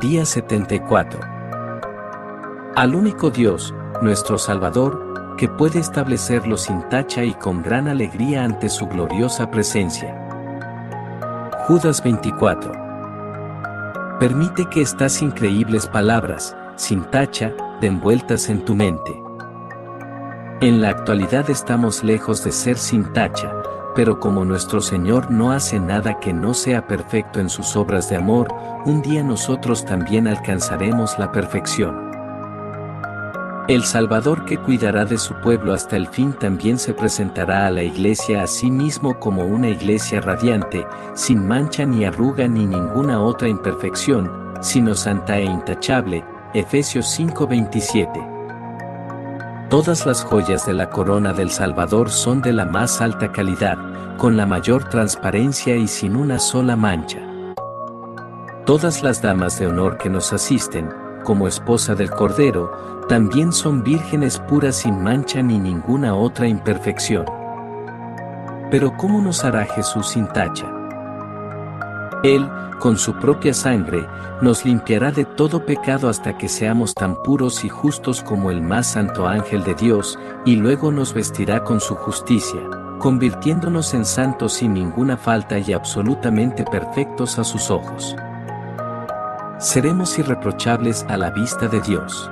Día 74. Al único Dios, nuestro Salvador, que puede establecerlo sin tacha y con gran alegría ante su gloriosa presencia. Judas 24. Permite que estas increíbles palabras, sin tacha, den vueltas en tu mente. En la actualidad estamos lejos de ser sin tacha, pero como nuestro Señor no hace nada que no sea perfecto en sus obras de amor, un día nosotros también alcanzaremos la perfección. El Salvador que cuidará de su pueblo hasta el fin también se presentará a la iglesia a sí mismo como una iglesia radiante, sin mancha ni arruga ni ninguna otra imperfección, sino santa e intachable. Efesios 5:27 Todas las joyas de la corona del Salvador son de la más alta calidad, con la mayor transparencia y sin una sola mancha. Todas las damas de honor que nos asisten, como esposa del Cordero, también son vírgenes puras sin mancha ni ninguna otra imperfección. Pero ¿cómo nos hará Jesús sin tacha? Él, con su propia sangre, nos limpiará de todo pecado hasta que seamos tan puros y justos como el más santo ángel de Dios, y luego nos vestirá con su justicia, convirtiéndonos en santos sin ninguna falta y absolutamente perfectos a sus ojos. Seremos irreprochables a la vista de Dios.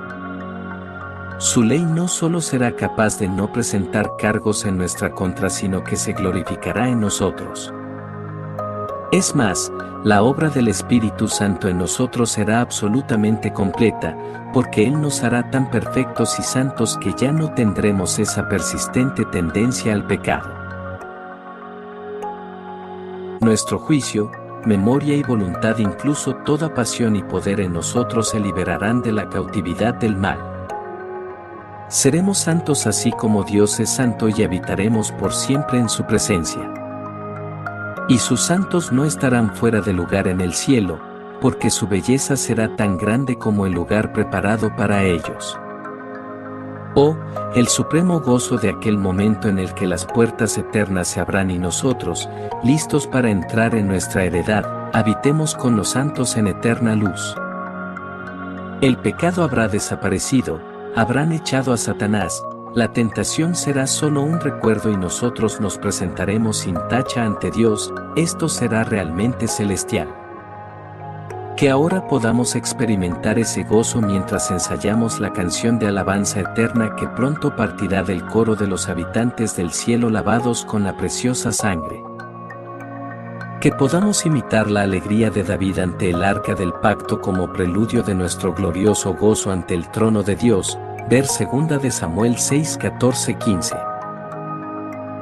Su ley no solo será capaz de no presentar cargos en nuestra contra, sino que se glorificará en nosotros. Es más, la obra del Espíritu Santo en nosotros será absolutamente completa, porque Él nos hará tan perfectos y santos que ya no tendremos esa persistente tendencia al pecado. Nuestro juicio, memoria y voluntad, incluso toda pasión y poder en nosotros se liberarán de la cautividad del mal. Seremos santos así como Dios es santo y habitaremos por siempre en su presencia. Y sus santos no estarán fuera de lugar en el cielo, porque su belleza será tan grande como el lugar preparado para ellos. Oh, el supremo gozo de aquel momento en el que las puertas eternas se abran y nosotros, listos para entrar en nuestra heredad, habitemos con los santos en eterna luz. El pecado habrá desaparecido, habrán echado a Satanás, la tentación será solo un recuerdo y nosotros nos presentaremos sin tacha ante Dios, esto será realmente celestial. Que ahora podamos experimentar ese gozo mientras ensayamos la canción de alabanza eterna que pronto partirá del coro de los habitantes del cielo lavados con la preciosa sangre. Que podamos imitar la alegría de David ante el arca del pacto como preludio de nuestro glorioso gozo ante el trono de Dios, Ver 2 de Samuel 6, 14, 15.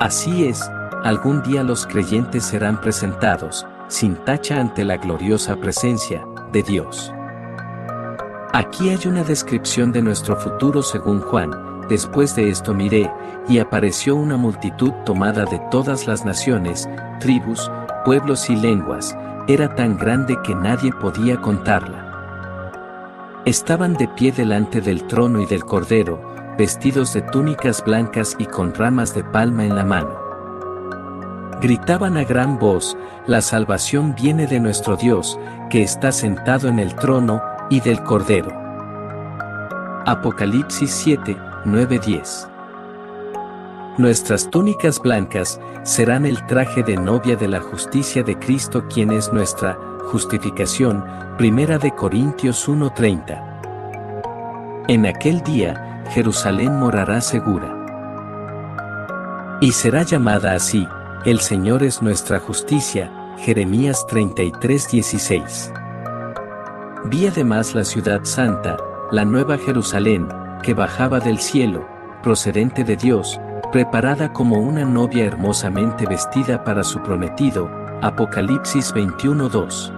Así es, algún día los creyentes serán presentados, sin tacha ante la gloriosa presencia de Dios. Aquí hay una descripción de nuestro futuro según Juan, después de esto miré, y apareció una multitud tomada de todas las naciones, tribus, pueblos y lenguas, era tan grande que nadie podía contarla. Estaban de pie delante del trono y del cordero, vestidos de túnicas blancas y con ramas de palma en la mano. Gritaban a gran voz, la salvación viene de nuestro Dios, que está sentado en el trono, y del cordero. Apocalipsis 7, 9, 10. Nuestras túnicas blancas serán el traje de novia de la justicia de Cristo quien es nuestra justificación, Primera de Corintios 1:30. En aquel día, Jerusalén morará segura. Y será llamada así, el Señor es nuestra justicia, Jeremías 33:16. Vi además la ciudad santa, la nueva Jerusalén, que bajaba del cielo, procedente de Dios, preparada como una novia hermosamente vestida para su prometido, Apocalipsis 21:2.